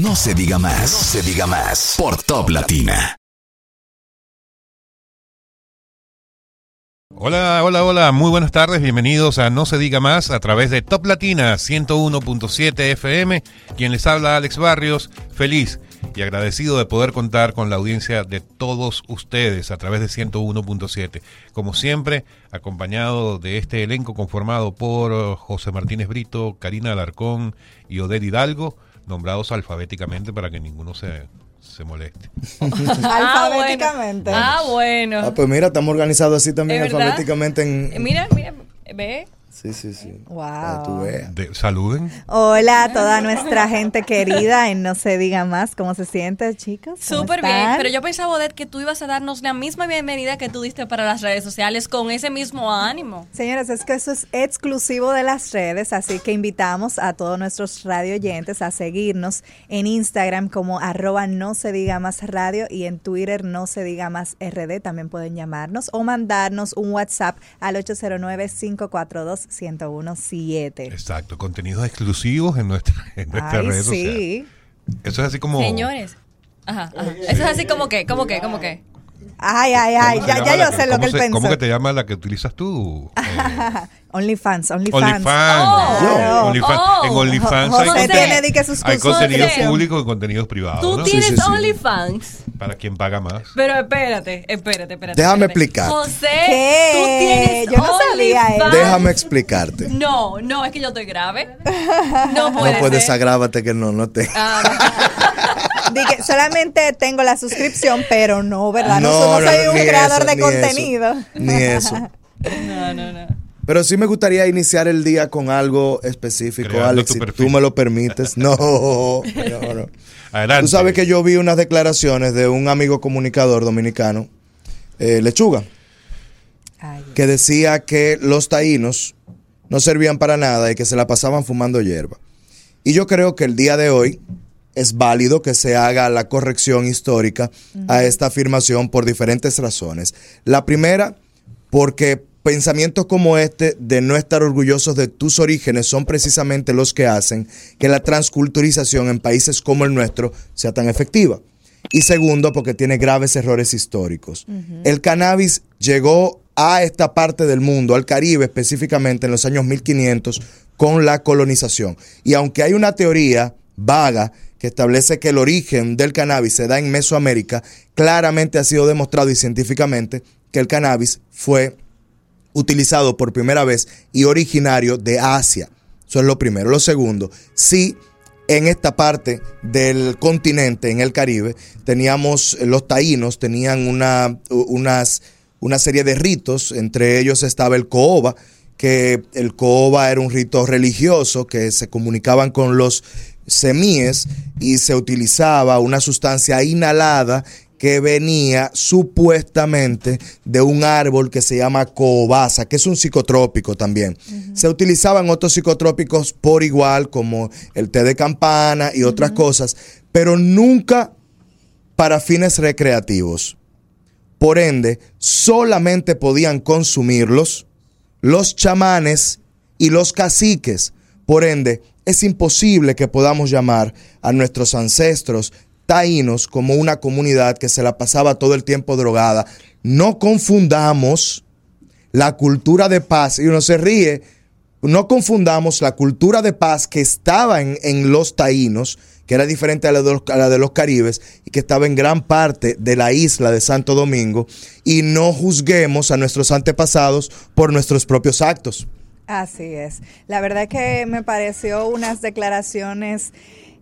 No se diga más, se diga más. Por Top Latina. Hola, hola, hola, muy buenas tardes, bienvenidos a No se diga más a través de Top Latina 101.7 FM, quien les habla Alex Barrios, feliz y agradecido de poder contar con la audiencia de todos ustedes a través de 101.7. Como siempre, acompañado de este elenco conformado por José Martínez Brito, Karina Alarcón y Oded Hidalgo, nombrados alfabéticamente para que ninguno se, se moleste. Alfabéticamente. Ah, bueno. Ah, pues mira, estamos organizados así también alfabéticamente en... Mira, mira, ve. Sí, sí, sí. Wow. Para. De- saluden. Hola a toda nuestra gente querida en No se diga más. ¿Cómo se siente, chicos? ¿Cómo Súper bien. Pero yo pensaba, Odette, que tú ibas a darnos la misma bienvenida que tú diste para las redes sociales con ese mismo ánimo. Señores, es que eso es exclusivo de las redes, así que invitamos a todos nuestros radio oyentes a seguirnos en Instagram como arroba no se diga más radio y en Twitter no se diga más RD. También pueden llamarnos o mandarnos un WhatsApp al 809-542-1017. Exacto, contenidos exclusivos en, nuestra, en nuestras Ay, redes sociales. sí. Eso es así como... Señores. Ajá, ajá. Eso es así como que, como que, como que. Ay, ay, ay, ¿Cómo se ya, ya yo sé lo que él se- pensó. ¿Cómo que te llama la que utilizas tú? Eh, OnlyFans, OnlyFans. OnlyFans. Oh. OnlyFans. Oh. En OnlyFans José hay, tiene di que sus hay contenidos públicos y contenidos privados. Tú ¿no? tienes sí, sí. OnlyFans. Para quien paga más. Pero espérate, espérate, espérate. Déjame espérate. explicarte. José, ¿Qué? tú tienes Yo no sabía eso. OnlyFans. Déjame explicarte. No, no, es que yo estoy grave. No puede No puedes ser. que no, no te... Ah, Solamente tengo la suscripción, pero no, ¿verdad? No, No, soy un creador eso, de ni eso. contenido. Ni eso. no, no, no. Pero sí me gustaría iniciar el día con algo específico, Creando Alex, si perfil. tú me lo permites. No, no, no. Adelante. Tú sabes que yo vi unas declaraciones de un amigo comunicador dominicano, eh, Lechuga, Ay, que decía que los taínos no servían para nada y que se la pasaban fumando hierba. Y yo creo que el día de hoy es válido que se haga la corrección histórica a esta afirmación por diferentes razones. La primera, porque pensamientos como este de no estar orgullosos de tus orígenes son precisamente los que hacen que la transculturización en países como el nuestro sea tan efectiva. Y segundo, porque tiene graves errores históricos. El cannabis llegó a esta parte del mundo, al Caribe específicamente en los años 1500, con la colonización. Y aunque hay una teoría vaga que establece que el origen del cannabis se da en Mesoamérica, claramente ha sido demostrado y científicamente que el cannabis fue utilizado por primera vez y originario de Asia. Eso es lo primero. Lo segundo, sí, en esta parte del continente, en el Caribe, teníamos, los taínos tenían una, unas, una serie de ritos, entre ellos estaba el cooba, que el cooba era un rito religioso que se comunicaban con los semíes y se utilizaba una sustancia inhalada que venía supuestamente de un árbol que se llama cobaza, que es un psicotrópico también. Se utilizaban otros psicotrópicos por igual, como el té de campana y otras cosas, pero nunca para fines recreativos. Por ende, solamente podían consumirlos los chamanes y los caciques. Por ende, es imposible que podamos llamar a nuestros ancestros taínos como una comunidad que se la pasaba todo el tiempo drogada. No confundamos la cultura de paz, y uno se ríe, no confundamos la cultura de paz que estaba en, los taínos, que era diferente a la de los caribes y que estaba en gran parte de la isla de Santo Domingo, y no juzguemos a nuestros antepasados por nuestros propios actos. Así es. La verdad que me pareció unas declaraciones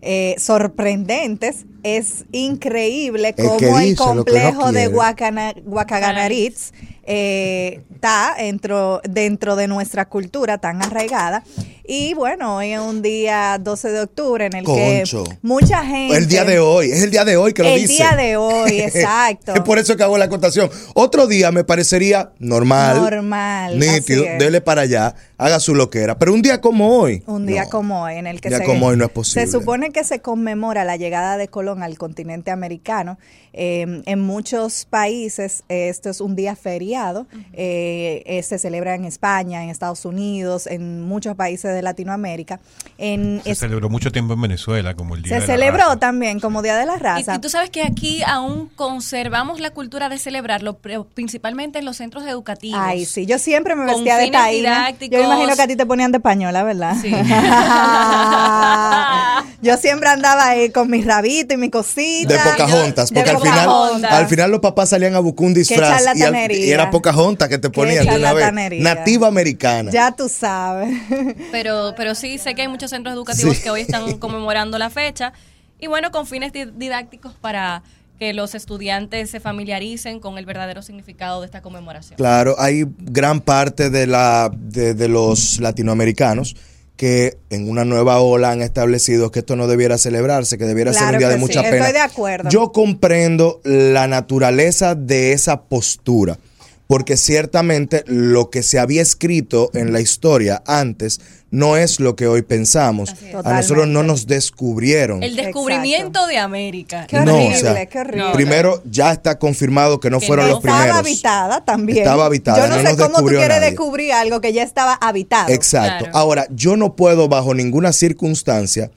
eh, sorprendentes. Es increíble El cómo que el no complejo de. Guacana- Guacaganaritz eh, está dentro, dentro de nuestra cultura tan arraigada. Y bueno, hoy es un día 12 de octubre en el Concho. que mucha gente... El día de hoy, es el día de hoy que lo El dice. día de hoy, exacto. es por eso que hago la acotación. Otro día me parecería normal. Normal, Nítido, dele para allá, haga su loquera. Pero un día como hoy. Un día no. como hoy, en el que Un día se, como hoy no es posible. se supone que se conmemora la llegada de Al continente americano. Eh, en muchos países eh, esto es un día feriado. Eh, eh, se celebra en España, en Estados Unidos, en muchos países de Latinoamérica. En Se es- celebró mucho tiempo en Venezuela como el Día se de la celebró Raza. también como Día de la Raza. y tú sabes que aquí aún conservamos la cultura de celebrarlo, pero principalmente en los centros educativos. Ay, sí, yo siempre me vestía de taína. Yo me imagino que a ti te ponían de pañola, ¿verdad? Sí. yo siempre andaba ahí con mi rabito y mi cosita. De Pocahontas, De porque al final, Pocahontas. al final los papás salían a buscar un disfraz y, al- y era Pocahontas que te ponían de una vez. Nativa americana. Ya tú sabes. Pero, pero sí sé que hay muchos centros educativos Sí. que hoy están conmemorando la fecha. Y bueno, con fines di- didácticos para que los estudiantes se familiaricen con el verdadero significado de esta conmemoración. Claro, hay gran parte de, la, de, de los latinoamericanos que en una nueva ola han establecido que esto no debiera celebrarse, que debiera ser un día de sí, mucha estoy pena. de acuerdo. Yo comprendo la naturaleza de esa postura, porque ciertamente lo que se había escrito en la historia antes no es lo que hoy pensamos. A nosotros no nos descubrieron. El descubrimiento de América. Qué No, o horrible, sea, qué horrible. Primero, ya está confirmado que no Que fueron no. los Estaba primeros. habitada también. Estaba habitada, Yo no, no sé nos cómo tú quieres nadie. descubrir algo que ya estaba habitado. Exacto. Claro. Ahora, yo no puedo bajo ninguna circunstancia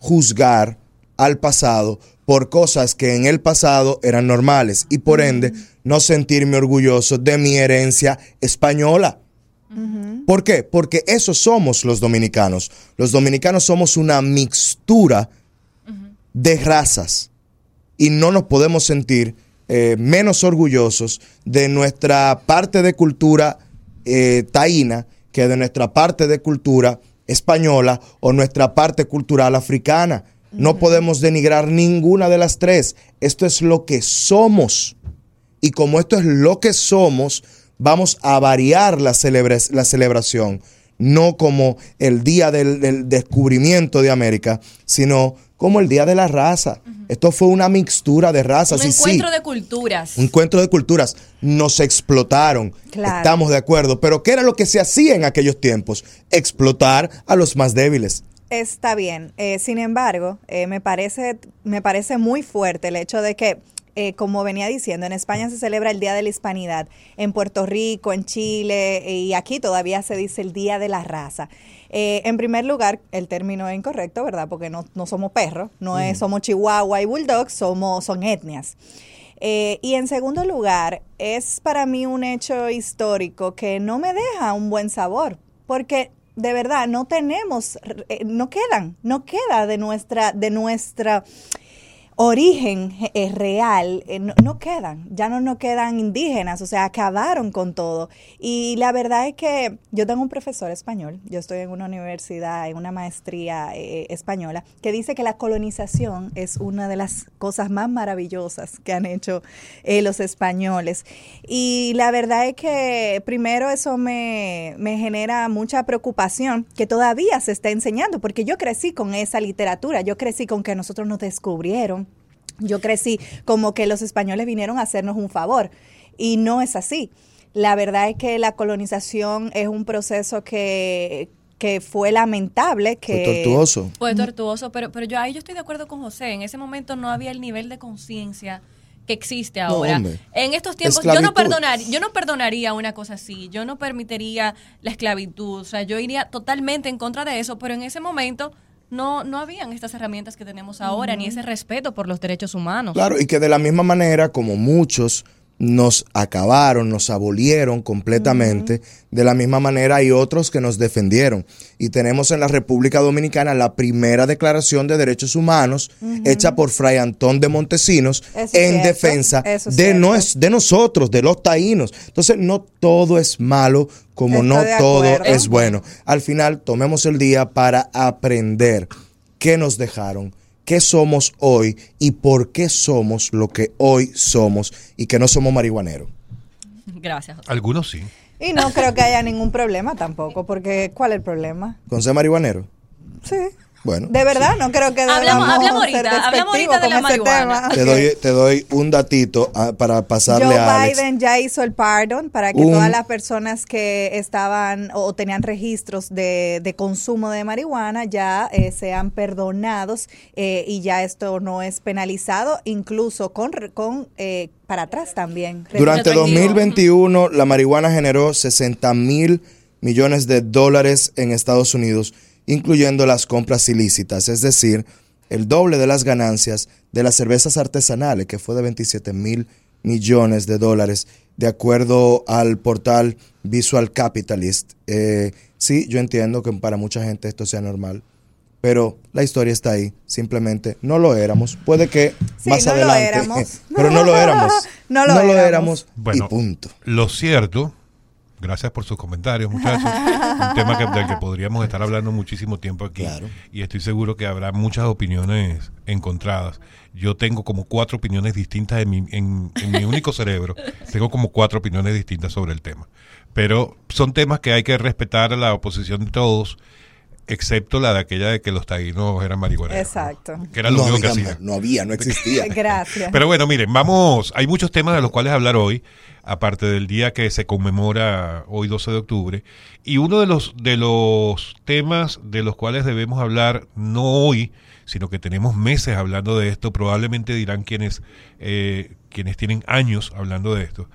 juzgar al pasado por cosas que en el pasado eran normales y por ende no sentirme orgulloso de mi herencia española. ¿Por qué? Porque eso somos los dominicanos. Los dominicanos somos una mixtura de razas y no nos podemos sentir eh, menos orgullosos de nuestra parte de cultura eh, taína que de nuestra parte de cultura española o nuestra parte cultural africana. No podemos denigrar ninguna de las tres. Esto es lo que somos. Y como esto es lo que somos, vamos a variar la, celebra- la celebración. No como el día del, del descubrimiento de América, sino como el día de la raza. Esto fue una mixtura de razas. Un y sí, encuentro de culturas. un encuentro de culturas. Nos explotaron. Claro. Estamos de acuerdo. Pero ¿qué era lo que se hacía en aquellos tiempos? Explotar a los más débiles. Está bien. Eh, sin embargo, eh, me, parece, me parece muy fuerte el hecho de que, eh, como venía diciendo, en España se celebra el Día de la Hispanidad, en Puerto Rico, en Chile eh, y aquí todavía se dice el Día de la Raza. Eh, en primer lugar, el término es incorrecto, ¿verdad? Porque no, no somos perros, no es, somos chihuahua y bulldog, somos, son etnias. Eh, y en segundo lugar, es para mí un hecho histórico que no me deja un buen sabor, porque de verdad no tenemos, eh, no quedan, no queda de nuestra, de nuestra origen eh, real, eh, no, quedan, ya no nos quedan indígenas, o sea, acabaron con todo. Y la verdad es que yo tengo un profesor español, yo estoy en una universidad, en una maestría eh, española, que dice que la colonización es una de las cosas más maravillosas que han hecho eh, los españoles. Y la verdad es que primero eso me genera mucha preocupación que todavía se está enseñando, porque yo crecí con esa literatura, yo crecí con que nosotros nos descubrieron, yo crecí como que los españoles vinieron a hacernos un favor y no es así. La verdad es que la colonización es un proceso que, que fue lamentable, que Fue tortuoso. Fue tortuoso, pero, pero yo ahí yo estoy de acuerdo con José. En ese momento no había el nivel de conciencia que existe ahora. en estos tiempos yo no perdonar, yo no perdonaría una cosa así. Yo no permitiría la esclavitud. O sea, yo iría totalmente en contra de eso, pero en ese momento no no habían estas herramientas que tenemos ahora ni ese respeto por los derechos humanos. Claro, y que de la misma manera como muchos nos acabaron, nos abolieron completamente. De la misma manera hay otros que nos defendieron. Y tenemos en la República Dominicana la primera declaración de derechos humanos hecha por Fray Antón de Montesinos Eso en cierto, defensa eso de, nos- de nosotros, de los taínos. Entonces no todo es malo como Estoy no todo es bueno. Al final tomemos el día para aprender qué nos dejaron, qué somos hoy y por qué somos lo que hoy somos y que no somos marihuaneros. Gracias. José. Algunos sí. Y no creo que haya ningún problema tampoco, porque ¿cuál es el problema? ¿Con ser marihuanero? Sí. Bueno. De verdad, no creo que Hablamos- hablamos ser ahorita, hablamos despectivos ahorita de la marihuana. tema. Te doy, te doy un datito ah, para pasarle Joe a Alex. Biden ya hizo el pardon para que Un- todas las personas que estaban o tenían registros de, de consumo de marihuana ya eh, sean perdonados eh, y ya esto no es penalizado, incluso con, eh, para atrás también. Durante Retroactivo. 2021, la marihuana generó 60 mil millones de dólares en Estados Unidos, incluyendo las compras ilícitas, es decir, el doble de las ganancias de las cervezas artesanales, que fue de 27 mil millones de dólares, de acuerdo al portal Visual Capitalist. Eh, sí, yo entiendo que para mucha gente esto sea normal. Pero la historia está ahí, simplemente no lo éramos. Puede que Sí, más no lo adelante, éramos. pero no lo éramos. No lo éramos. y punto. Lo cierto, gracias por sus comentarios, muchachos. un tema que, del que podríamos estar hablando muchísimo tiempo aquí. Claro. Y estoy seguro que habrá muchas opiniones encontradas. Yo tengo como cuatro opiniones distintas en mi, en, en mi único cerebro. Tengo como cuatro opiniones distintas sobre el tema. Pero son temas que hay que respetar a la oposición de todos, excepto la de aquella de que los taínos eran marihuaneros. ¿no? Exacto. Que era lo no, único que había, hacían. no había, no existía. Gracias. Pero bueno, miren, vamos, hay muchos temas de los cuales hablar hoy, aparte del día que se conmemora hoy 12 de octubre, y uno de los de los temas de los cuales debemos hablar no hoy, sino que tenemos meses hablando de esto, probablemente dirán quienes eh, quienes tienen años hablando de esto,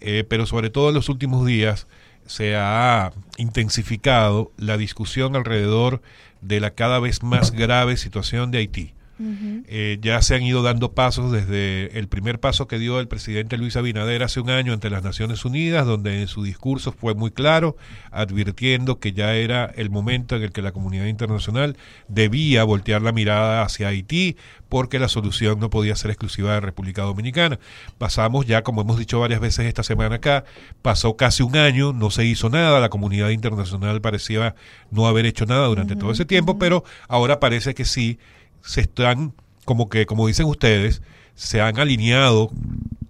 eh, pero sobre todo en los últimos días se ha intensificado la discusión alrededor de la cada vez más grave situación de Haití. Eh, ya se han ido dando pasos desde el primer paso que dio el presidente Luis Abinader hace un año ante las Naciones Unidas, donde en su discurso fue muy claro, advirtiendo que ya era el momento en el que la comunidad internacional debía voltear la mirada hacia Haití, porque la solución no podía ser exclusiva de República Dominicana. Pasamos ya, como hemos dicho varias veces esta semana acá, pasó casi un año, no se hizo nada, la comunidad internacional parecía no haber hecho nada durante todo ese tiempo, pero ahora parece que sí se están, como que, como dicen ustedes, se han alineado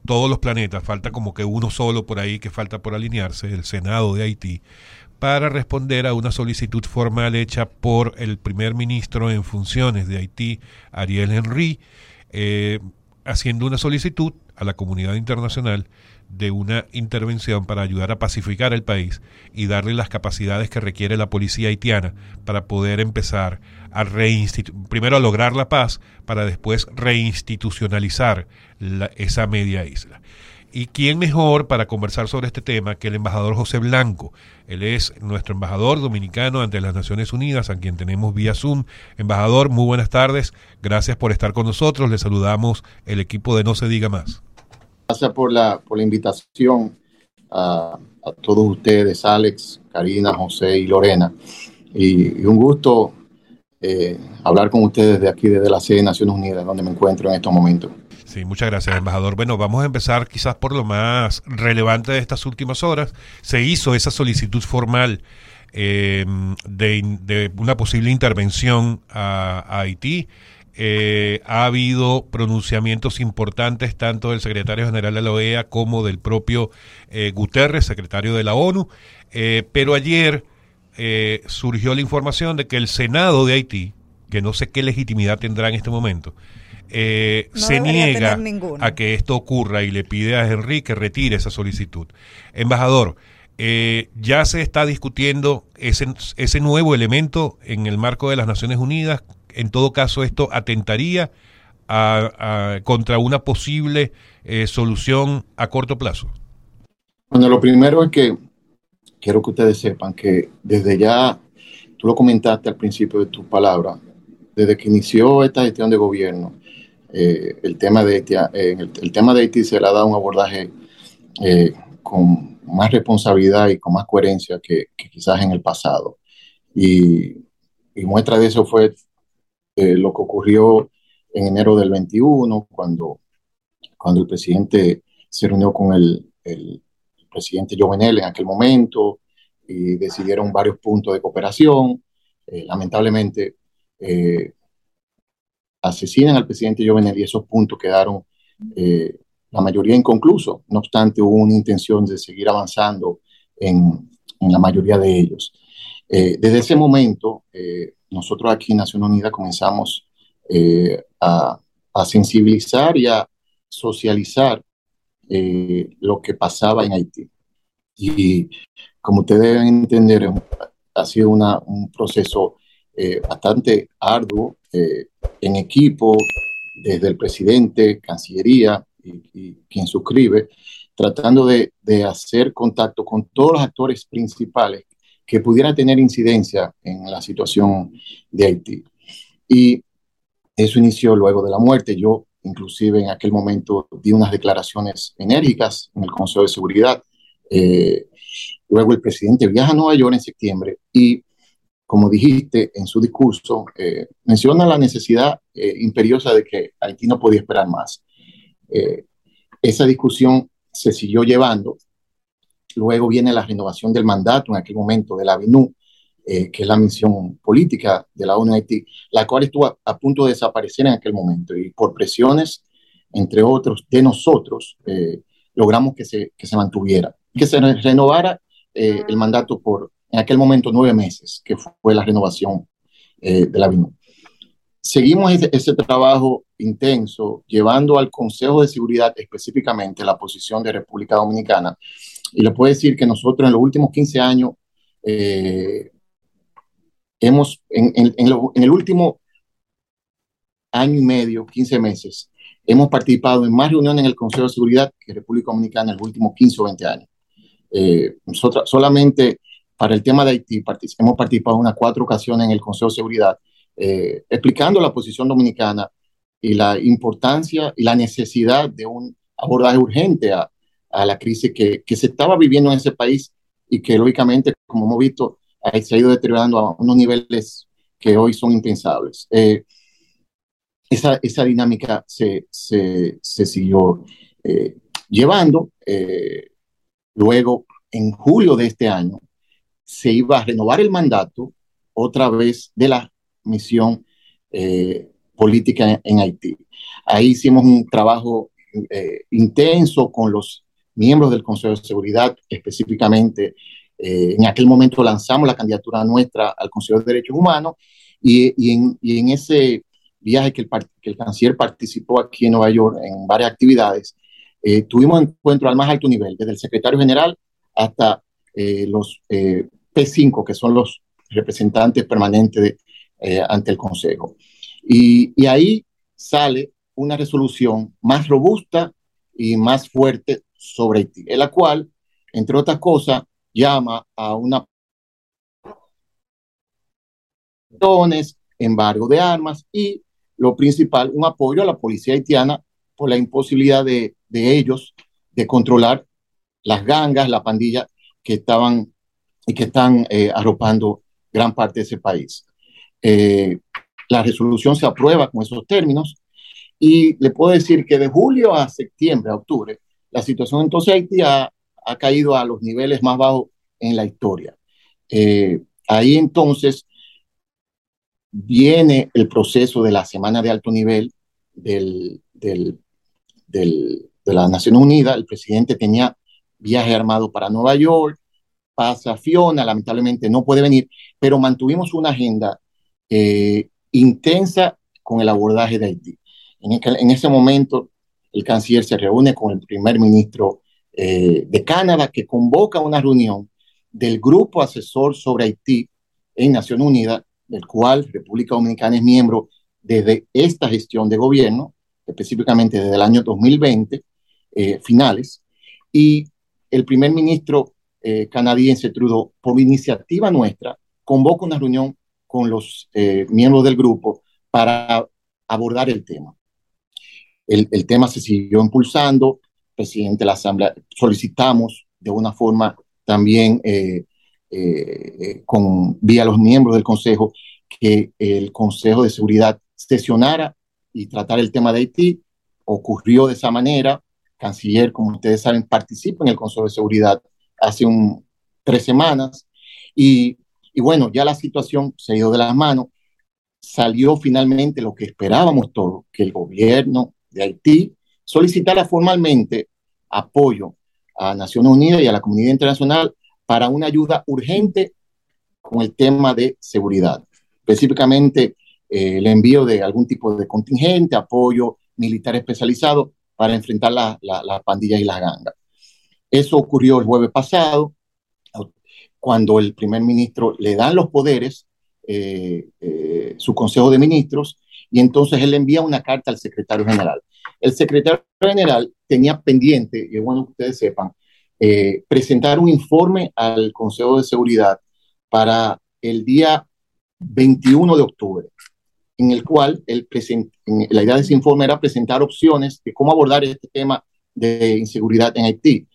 todos los planetas, falta como que uno solo por ahí que falta por alinearse, el Senado de Haití, para responder a una solicitud formal hecha por el primer ministro en funciones de Haití, Ariel Henry, eh, haciendo una solicitud a la comunidad internacional de una intervención para ayudar a pacificar el país y darle las capacidades que requiere la policía haitiana para poder empezar a reinstitu primero a lograr la paz para después reinstitucionalizar la- esa media isla. ¿Y quién mejor para conversar sobre este tema que el embajador José Blanco? Él es nuestro embajador dominicano ante las Naciones Unidas, a quien tenemos vía Zoom. Embajador, muy buenas tardes. Gracias por estar con nosotros. Le saludamos el equipo de No Se Diga Más. Gracias por la, por la invitación a, a todos ustedes, Alex, Karina, José y Lorena. Y, y un gusto eh, hablar con ustedes de aquí, desde la sede de Naciones Unidas, donde me encuentro en estos momentos. Sí, muchas gracias, embajador. Bueno, vamos a empezar quizás por lo más relevante de estas últimas horas. Se hizo esa solicitud formal eh, de, de una posible intervención a, a Haití. Eh, ha habido pronunciamientos importantes tanto del secretario general de la OEA como del propio eh, Guterres, secretario de la ONU. Eh, pero ayer surgió la información de que el Senado de Haití, que no sé qué legitimidad tendrá en este momento, eh, No se niega a que esto ocurra y le pide a Henry que retire esa solicitud. Embajador, eh, ya se está discutiendo ese, ese nuevo elemento en el marco de las Naciones Unidas. En todo caso, esto atentaría contra una posible eh, solución a corto plazo. Bueno, lo primero es que quiero que ustedes sepan que desde ya, tú lo comentaste al principio de tus palabras, desde que inició esta gestión de gobierno, eh, el, tema de Haití, eh, el, tema de Haití se le ha dado un abordaje eh, con más responsabilidad y con más coherencia que, quizás en el pasado. Y muestra de eso fue eh, lo que ocurrió en enero del 21, cuando, cuando el presidente se reunió con el, el presidente Jovenel en aquel momento y decidieron varios puntos de cooperación. Eh, lamentablemente, eh, asesinan al presidente Jovenel y esos puntos quedaron eh, la mayoría inconclusos. No obstante, hubo una intención de seguir avanzando en, en la mayoría de ellos. Eh, desde ese momento, eh, nosotros aquí en Nación Unida comenzamos eh, a, sensibilizar y a socializar lo que pasaba en Haití. Y como ustedes deben entender, ha sido un proceso bastante arduo en equipo, desde el presidente, Cancillería y, y quien suscribe, tratando de, de, hacer contacto con todos los actores principales que pudiera tener incidencia en la situación de Haití. Y eso inició luego de la muerte. Yo, inclusive, en aquel momento di unas declaraciones enérgicas en el Consejo de Seguridad. Eh, luego el presidente viaja a Nueva York en septiembre y, como dijiste en su discurso, eh, menciona la necesidad eh, imperiosa de que Haití no podía esperar más. Eh, esa discusión se siguió llevando Luego viene la renovación del mandato en aquel momento de la ABINU, eh, que es la misión política de la ONU la cual estuvo a, punto de desaparecer en aquel momento. Y por presiones, entre otros, de nosotros, eh, logramos que se, que se mantuviera, que se renovara eh, el mandato por, en aquel momento, nueve meses, que fue la renovación eh, de la ABINU. Seguimos ese, trabajo intenso, llevando al Consejo de Seguridad específicamente la posición de República Dominicana, y le puedo decir que nosotros en los últimos 15 años eh, hemos, en, en, en, lo, en, el último año y medio, 15 meses, hemos participado en más reuniones en el Consejo de Seguridad que República Dominicana en los últimos 15 o 20 años. Eh, nosotros solamente para el tema de Haití partic hemos participado en unas cuatro ocasiones en el Consejo de Seguridad, eh, explicando la posición dominicana y la importancia y la necesidad de un abordaje urgente a, a la crisis que, que, se estaba viviendo en ese país y que lógicamente, como hemos visto, se ha ido deteriorando a unos niveles que hoy son impensables. Eh, esa, esa, dinámica se, se, se siguió eh, llevando. Eh, luego, en julio de este año, se iba a renovar el mandato otra vez de la misión eh, política en, en, Haití. Ahí hicimos un trabajo intenso con los miembros del Consejo de Seguridad, específicamente eh, en aquel momento lanzamos la candidatura nuestra al Consejo de Derechos Humanos y, y, en, y en, ese viaje que el, que el, canciller participó aquí en Nueva York en varias actividades, eh, tuvimos encuentros al más alto nivel, desde el secretario general hasta eh, los eh, P5, que son los representantes permanentes de, eh, ante el Consejo. Y, y ahí sale una resolución más robusta y más fuerte sobre Haití, en la cual, entre otras cosas, llama a una embargo de armas y lo principal, un apoyo a la policía haitiana por la imposibilidad de, de ellos de controlar las gangas, la pandilla que estaban y que están eh, arropando gran parte de ese país. Eh, la resolución se aprueba con esos términos y le puedo decir que de julio a septiembre, a octubre, la situación entonces Haití ha, ha caído a los niveles más bajos en la historia. Eh, ahí entonces viene el proceso de la semana de alto nivel del, del, del, de la Naciones Unidas. El presidente tenía viaje armado para Nueva York, pasa Fiona, lamentablemente no puede venir, pero mantuvimos una agenda eh, intensa con el abordaje de Haití. En, en ese momento el canciller se reúne con el primer ministro eh, de Canadá, que convoca una reunión del grupo asesor sobre Haití en Naciones Unidas, del cual República Dominicana es miembro desde esta gestión de gobierno, específicamente desde el año 2020, eh, finales, y el primer ministro eh, canadiense Trudeau, por iniciativa nuestra, convoca una reunión con los miembros del grupo para abordar el tema el, tema se siguió impulsando, presidente de la Asamblea, solicitamos de una forma también eh, eh, con vía los miembros del Consejo que el Consejo de Seguridad sesionara y tratara el tema de Haití. Ocurrió de esa manera. Canciller, como ustedes saben, participa en el Consejo de Seguridad hace un, tres semanas. Y, y bueno, ya la situación se ha de las manos. Salió finalmente lo que esperábamos todos, que el gobierno de Haití solicitara formalmente apoyo a Naciones Unidas y a la comunidad internacional para una ayuda urgente con el tema de seguridad, específicamente eh, el envío de algún tipo de contingente, apoyo militar especializado para enfrentar las la, pandillas y las gangas. Eso ocurrió el jueves pasado, cuando el primer ministro le dan los poderes, eh, eh, su consejo de ministros, y entonces él envía una carta al secretario general. El secretario general tenía pendiente, y es bueno que ustedes sepan, eh, presentar un informe al Consejo de Seguridad para el día 21 de octubre, en el cual el la idea de ese informe era presentar opciones de cómo abordar este tema de inseguridad en Haití.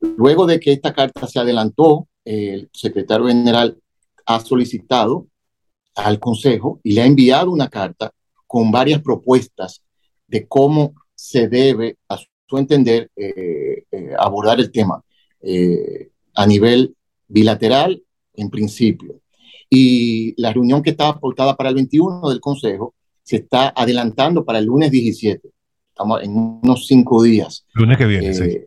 Luego de que esta carta se adelantó, el secretario general ha solicitado al Consejo y le ha enviado una carta con varias propuestas de cómo se debe, a su entender, eh, eh, abordar el tema eh, a nivel bilateral, en principio. Y la reunión que estaba pautada para el 21 del Consejo se está adelantando para el lunes 17. Estamos en unos cinco días. Lunes que viene, sí.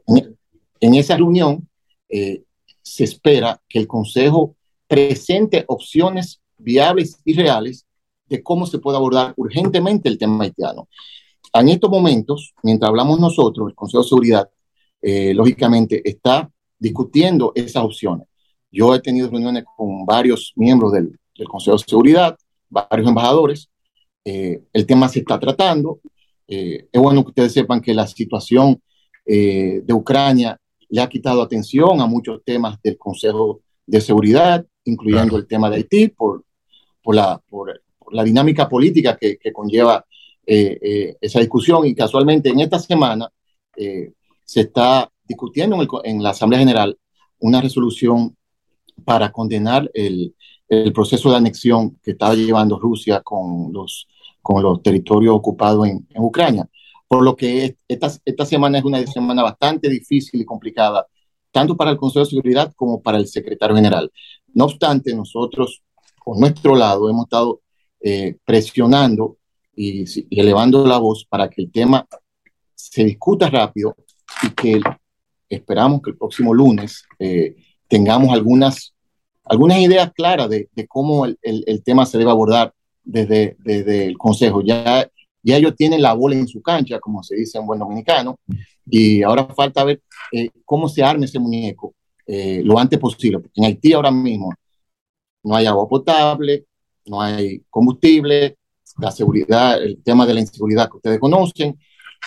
En, esa reunión se espera que el Consejo presente opciones viables y reales de cómo se puede abordar urgentemente el tema haitiano. En estos momentos, mientras hablamos nosotros, el Consejo de Seguridad, eh, lógicamente, está discutiendo esas opciones. Yo he tenido reuniones con varios miembros del, Consejo de Seguridad, varios embajadores. Eh, el tema se está tratando. Eh, es bueno que ustedes sepan que la situación de Ucrania le ha quitado atención a muchos temas del Consejo de Seguridad, incluyendo el tema de Haití, por, por, la, por, la dinámica política que, que conlleva eh, eh, esa discusión y casualmente en esta semana eh, se está discutiendo en, en, la Asamblea General una resolución para condenar el, el, proceso de anexión que estaba llevando Rusia con los, con los territorios ocupados en, en Ucrania. Por lo que esta, esta semana es una semana bastante difícil y complicada, tanto para el Consejo de Seguridad como para el secretario general. No obstante, nosotros, por nuestro lado, hemos estado presionando y, elevando la voz para que el tema se discuta rápido y que esperamos que el próximo lunes eh, tengamos algunas, algunas ideas claras de, de cómo el, el, tema se debe abordar desde, desde el Consejo. Ya, ya ellos tienen la bola en su cancha, como se dice en buen dominicano, y ahora falta ver eh, cómo se arme ese muñeco eh, lo antes posible, porque en Haití ahora mismo no hay agua potable, no hay combustible, la seguridad, el tema de la inseguridad que ustedes conocen.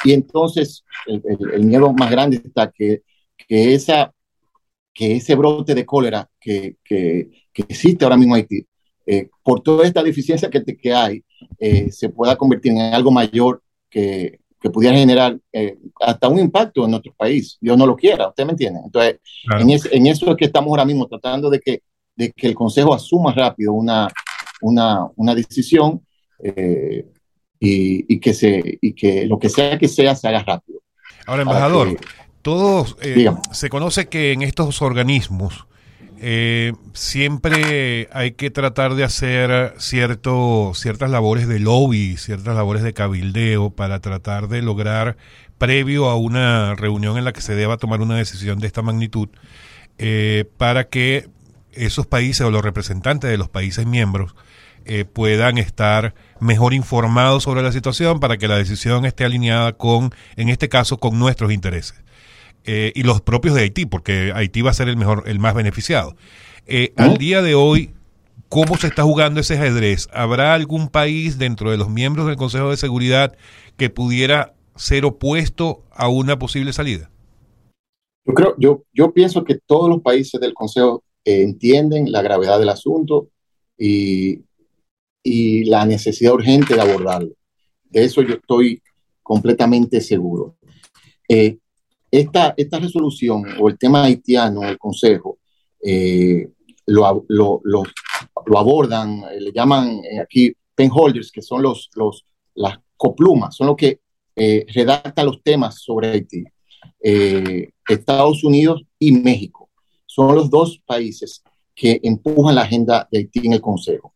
Y entonces el, el, miedo más grande está que, que, esa, que ese brote de cólera que, que, que existe ahora mismo en Haití, eh, por toda esta deficiencia que, que hay, eh, se pueda convertir en algo mayor que, que pudiera generar eh, hasta un impacto en nuestro país. Dios no lo quiera, ¿usted me entiende? Entonces, claro. en, es, en, eso es que estamos ahora mismo tratando de que, de que el Consejo asuma rápido una, una, una decisión eh, y, y, que se, y que lo que sea que sea se haga rápido. Ahora, embajador, que, todos eh, se conoce que en estos organismos eh, siempre hay que tratar de hacer cierto, ciertas labores de lobby, ciertas labores de cabildeo para tratar de lograr, previo a una reunión en la que se deba tomar una decisión de esta magnitud, eh, para que esos países o los representantes de los países miembros eh, puedan estar mejor informados sobre la situación para que la decisión esté alineada con, en este caso, con nuestros intereses. Eh, y los propios de Haití, porque Haití va a ser el mejor, el más beneficiado. Eh. Al día de hoy, ¿cómo se está jugando ese ajedrez? ¿Habrá algún país dentro de los miembros del Consejo de Seguridad que pudiera ser opuesto a una posible salida? Yo creo, yo, yo pienso que todos los países del Consejo eh, entienden la gravedad del asunto y, y la necesidad urgente de abordarlo. De eso yo estoy completamente seguro. Eh, esta, esta resolución o el tema haitiano, el Consejo, eh, lo, lo, lo, lo, abordan, eh, le llaman eh, aquí penholders, que son los, los, las coplumas, son los que eh, redactan los temas sobre Haití. Eh, Estados Unidos y México son los dos países que empujan la agenda de Haití en el Consejo.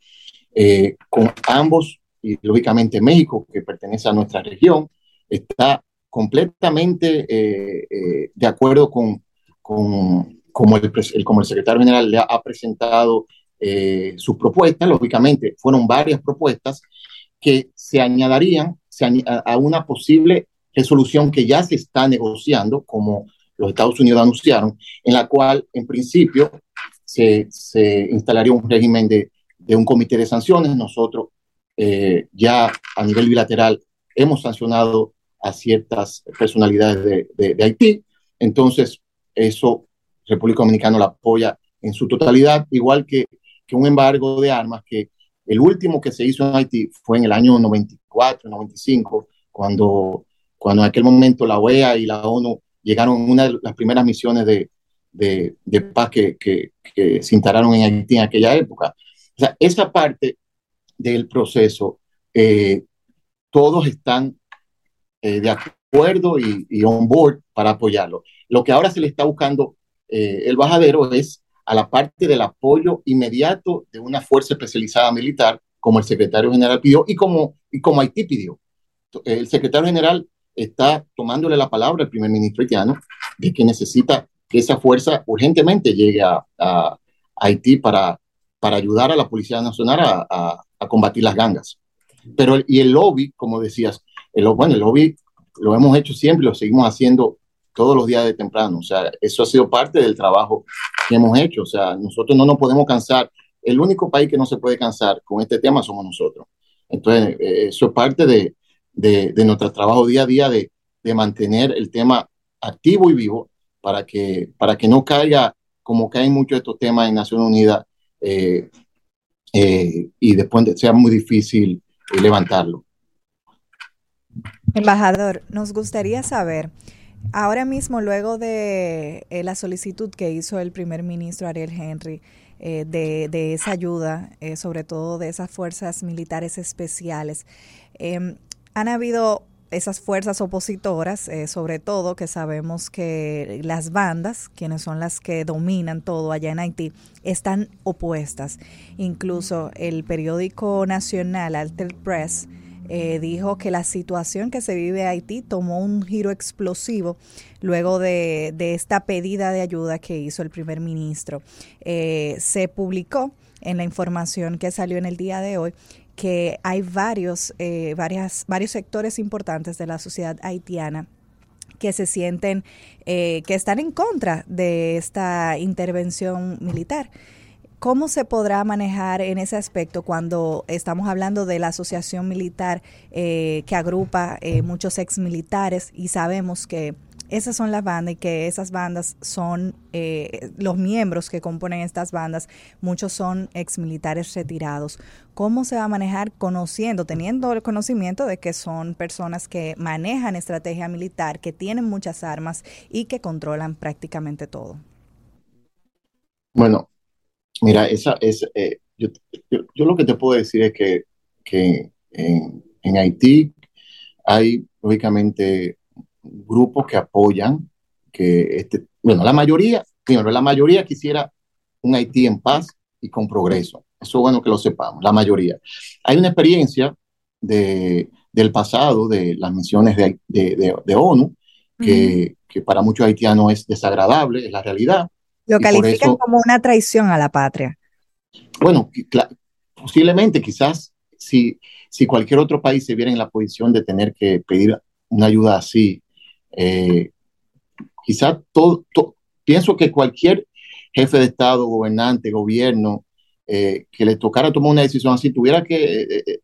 Eh, con ambos, y lógicamente México, que pertenece a nuestra región, está completamente eh, eh, de acuerdo con, con como, el, como el secretario general le ha, presentado sus propuestas, lógicamente fueron varias propuestas que se añadirían se a una posible resolución que ya se está negociando, como los Estados Unidos anunciaron, en la cual en principio se, se instalaría un régimen de, de, un comité de sanciones. Nosotros eh, ya a nivel bilateral hemos sancionado a ciertas personalidades de, de, de Haití, entonces eso República Dominicana la apoya en su totalidad, igual que, que, un embargo de armas que el último que se hizo en Haití fue en el año 94, 95, cuando, cuando en aquel momento la OEA y la ONU llegaron una de las primeras misiones de, de, de paz que, que, que, se instalaron en Haití en aquella época. O sea, esa parte del proceso, eh, todos están eh, de acuerdo y, y on board para apoyarlo. Lo que ahora se le está buscando eh, el bajadero es a la parte del apoyo inmediato de una fuerza especializada militar, como el secretario general pidió y como, y como Haití pidió. El secretario general está tomándole la palabra al primer ministro haitiano de que necesita que esa fuerza urgentemente llegue a, a Haití para, para ayudar a la Policía Nacional a, a, combatir las gangas. Pero, y el lobby, como decías, el, bueno, el lobby lo hemos hecho siempre, lo seguimos haciendo todos los días de temprano. O sea, eso ha sido parte del trabajo que hemos hecho. O sea, nosotros no nos podemos cansar. El único país que no se puede cansar con este tema somos nosotros. Entonces, eh, eso es parte de, de, de, nuestro trabajo día a día de, de, mantener el tema activo y vivo para que, para que no caiga como caen muchos de estos temas en Naciones Unidas eh, eh, y después sea muy difícil levantarlo. Embajador, nos gustaría saber, Ahora mismo, luego de eh, la solicitud que hizo el primer ministro Ariel Henry eh, de, de, esa ayuda, eh, sobre todo de esas fuerzas militares especiales, em, han habido esas fuerzas opositoras, eh, sobre todo que sabemos que las bandas, quienes son las que dominan todo allá en Haití, están opuestas. Incluso el periódico nacional Alter Press eh, dijo que la situación que se vive en Haití tomó un giro explosivo luego de, de, esta pedida de ayuda que hizo el primer ministro. Eh, se publicó en la información que salió en el día de hoy que hay varios, eh, varias, varios sectores importantes de la sociedad haitiana que se sienten, eh, que están en contra de esta intervención militar. ¿Cómo se podrá manejar en ese aspecto cuando estamos hablando de la asociación militar eh, que agrupa eh, muchos exmilitares y sabemos que esas son las bandas y que esas bandas son eh, los miembros que componen estas bandas, muchos son exmilitares retirados. ¿Cómo se va a manejar conociendo, teniendo el conocimiento de que son personas que manejan estrategia militar, que tienen muchas armas y que controlan prácticamente todo? Bueno, mira, esa es, eh, yo, yo, yo, lo que te puedo decir es que, que en, en Haití hay, lógicamente, grupos que apoyan que este, bueno, la mayoría, primero, la mayoría quisiera un Haití en paz y con progreso. Eso es bueno que lo sepamos, la mayoría. Hay una experiencia de, del pasado de las misiones de, de, de, ONU que, -huh. que, para muchos haitianos es desagradable, es la realidad. Lo califican eso, como una traición a la patria. Bueno, posiblemente, quizás, si, si cualquier otro país se viera en la posición de tener que pedir una ayuda así, eh, quizás todo, to, pienso que cualquier jefe de Estado, gobernante, gobierno, eh, que le tocara tomar una decisión así, tuviera que... Eh, eh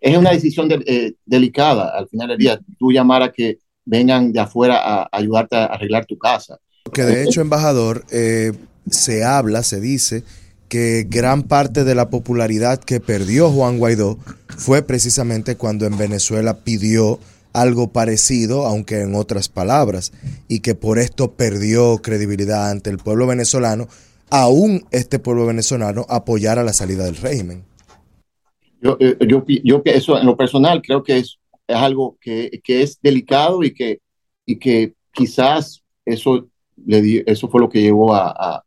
es una decisión de, delicada al final del día, tú llamar a que vengan de afuera a, ayudarte a arreglar tu casa. Que de hecho, embajador, se habla, se dice que gran parte de la popularidad que perdió Juan Guaidó fue precisamente cuando en Venezuela pidió algo parecido, aunque en otras palabras, y que por esto perdió credibilidad ante el pueblo venezolano, aún este pueblo venezolano apoyara la salida del régimen. Yo, eh, yo, yo eso en lo personal creo que es, es algo que, que es delicado y que, y que quizás eso, le di- eso fue lo que llevó a, a,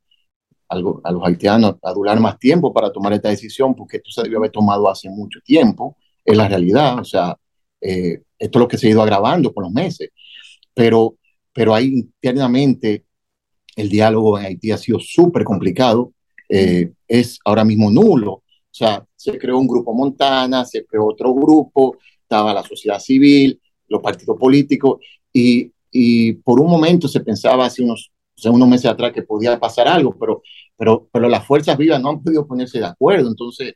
a los haitianos a durar más tiempo para tomar esta decisión, porque esto se debió haber tomado hace mucho tiempo, es la realidad, o sea, eh, esto es lo que se ha ido agravando con los meses, pero, pero ahí internamente el diálogo en Haití ha sido súper complicado, eh, es ahora mismo nulo. O sea, se creó un grupo Montana, se creó otro grupo, estaba la sociedad civil, los partidos políticos, y, y por un momento se pensaba hace unos, o sea, unos meses atrás que podía pasar algo, pero, pero, pero las fuerzas vivas no han podido ponerse de acuerdo. Entonces,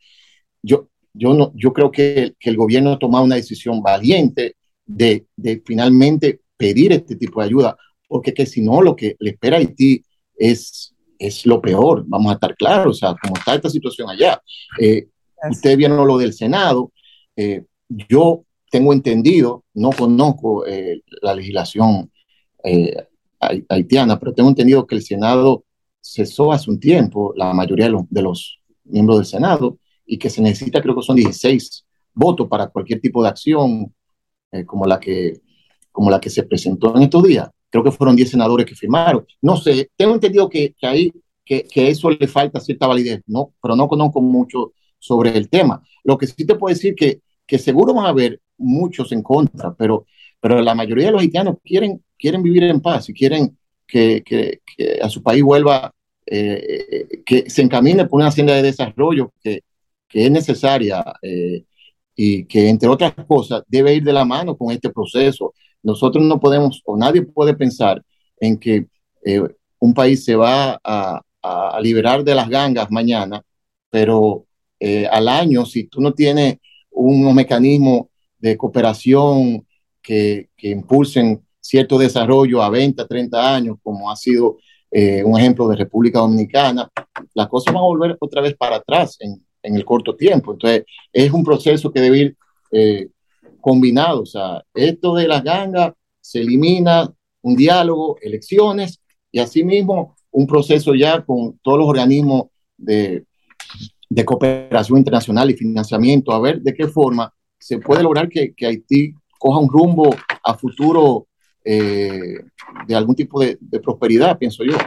yo, yo, no, yo creo que, que el gobierno ha tomado una decisión valiente de, de finalmente pedir este tipo de ayuda, porque que si no, lo que le espera a Haití es, es lo peor, vamos a estar claros, o sea, como está esta situación allá. Eh, ustedes vieron lo del Senado, eh, yo tengo entendido, no conozco eh, la legislación hai- haitiana, pero tengo entendido que el Senado cesó hace un tiempo, la mayoría de los, de los miembros del Senado, y que se necesita, creo que son 16 votos para cualquier tipo de acción eh, como, la que, como la que se presentó en estos días. Creo que fueron 10 senadores que firmaron. No sé, tengo entendido que, que ahí que, que eso le falta cierta validez, ¿no? pero no conozco mucho sobre el tema. Lo que sí te puedo decir que, que seguro van a haber muchos en contra, pero, pero la mayoría de los haitianos quieren, quieren vivir en paz y quieren que, que, que a su país vuelva, eh, que se encamine por una senda de desarrollo que, que es necesaria eh, y que, entre otras cosas, debe ir de la mano con este proceso. Nosotros no podemos, o nadie puede pensar en que eh, un país se va a, liberar de las gangas mañana, pero eh, al año, si tú no tienes unos mecanismos de cooperación que, que, impulsen cierto desarrollo a 20, 30 años, como ha sido un ejemplo de República Dominicana, las cosas van a volver otra vez para atrás en, en el corto tiempo. Entonces, es un proceso que debe ir eh, combinado. O sea, esto de las gangas se elimina, un diálogo, elecciones, y asimismo un proceso ya con todos los organismos de, de, cooperación internacional y financiamiento, a ver de qué forma se puede lograr que, que Haití coja un rumbo a futuro eh, de algún tipo de, de, prosperidad, pienso yo.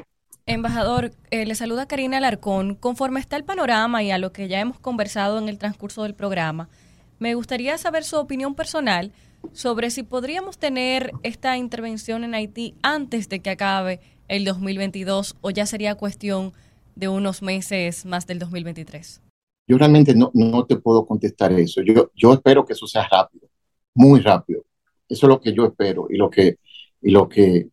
Embajador, eh, le saluda Karina Alarcón. Conforme está el panorama y a lo que ya hemos conversado en el transcurso del programa, me gustaría saber su opinión personal sobre si podríamos tener esta intervención en Haití antes de que acabe el 2022 o ya sería cuestión de unos meses más del 2023? Yo realmente no, no te puedo contestar eso. Yo, yo espero que eso sea rápido, muy rápido. Eso es lo que yo espero y lo que, y lo que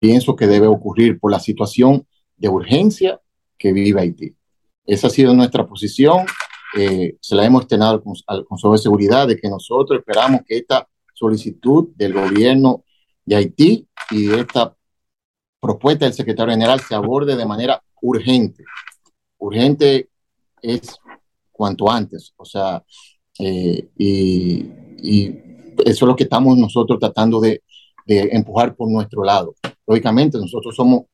pienso que debe ocurrir por la situación de urgencia que vive Haití. Esa ha sido nuestra posición. Eh, se la hemos externado al, al Consejo de Seguridad de que nosotros esperamos que esta solicitud del gobierno de Haití y esta propuesta del secretario general se aborde de manera urgente. Urgente es cuanto antes, o sea, eh, y, y, eso es lo que estamos nosotros tratando de, de, empujar por nuestro lado. Lógicamente, nosotros somos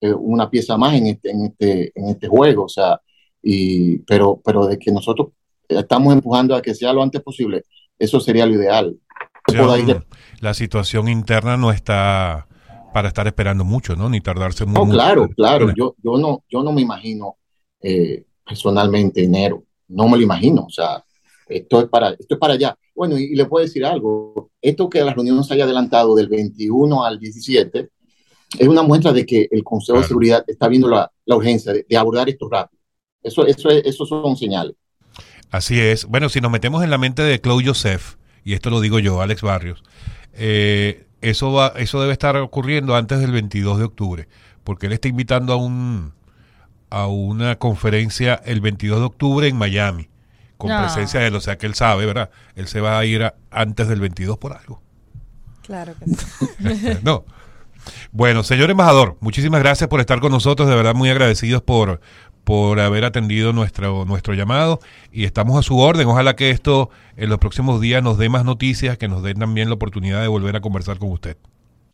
eh, una pieza más en este, en este, en este juego, o sea, y, pero, pero de que nosotros estamos empujando a que sea lo antes posible, eso sería lo ideal. De... La situación interna no está para estar esperando mucho, ¿no? Ni tardarse mucho. No, claro, claro. Yo, yo, no, yo no me imagino eh, personalmente enero. No me lo imagino. O sea, esto es para, esto es para allá. Bueno, y, y, le puedo decir algo. Esto que la reunión se haya adelantado del 21 al 17 es una muestra de que el Consejo claro. de Seguridad está viendo la, la urgencia de, de, abordar esto rápido. Eso, eso, es, eso son señales. Así es. Bueno, si nos metemos en la mente de Claude Joseph, y esto lo digo yo, Alex Barrios, eh, eso, va, eso debe estar ocurriendo antes del 22 de octubre, porque él está invitando a, un, a una conferencia el 22 de octubre en Miami, con no. presencia de él, o sea que él sabe, ¿verdad? Él se va a ir a, antes del 22 por algo. Claro que sí. no. Bueno, señor embajador, muchísimas gracias por estar con nosotros, de verdad muy agradecidos por, por haber atendido nuestro, nuestro llamado y estamos a su orden. Ojalá que esto en los próximos días nos dé más noticias, que nos dé también la oportunidad de volver a conversar con usted.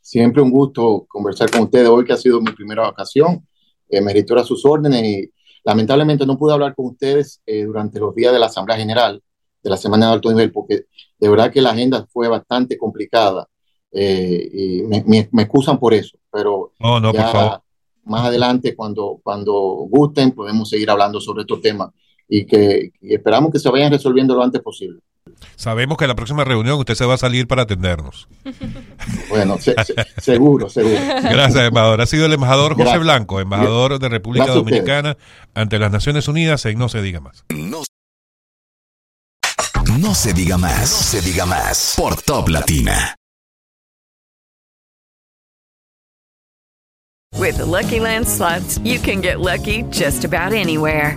Siempre un gusto conversar con ustedes hoy, que ha sido mi primera ocasión. Eh, me a sus órdenes y lamentablemente no pude hablar con ustedes eh, durante los días de la Asamblea General de la Semana de Alto Nivel, porque de verdad que la agenda fue bastante complicada eh, y me, me, excusan por eso, pero no, no, por favor. más adelante, cuando, cuando gusten, podemos seguir hablando sobre estos temas y que esperamos que se vayan resolviendo lo antes posible. Sabemos que en la próxima reunión usted se va a salir para atendernos. Bueno, seguro, seguro. Gracias, embajador. Ha sido el embajador José Blanco, embajador de República Dominicana ante las Naciones Unidas en No se diga más. No, no se diga más, no se diga más por Top Latina. With the Lucky Land slots, you can get lucky just about anywhere.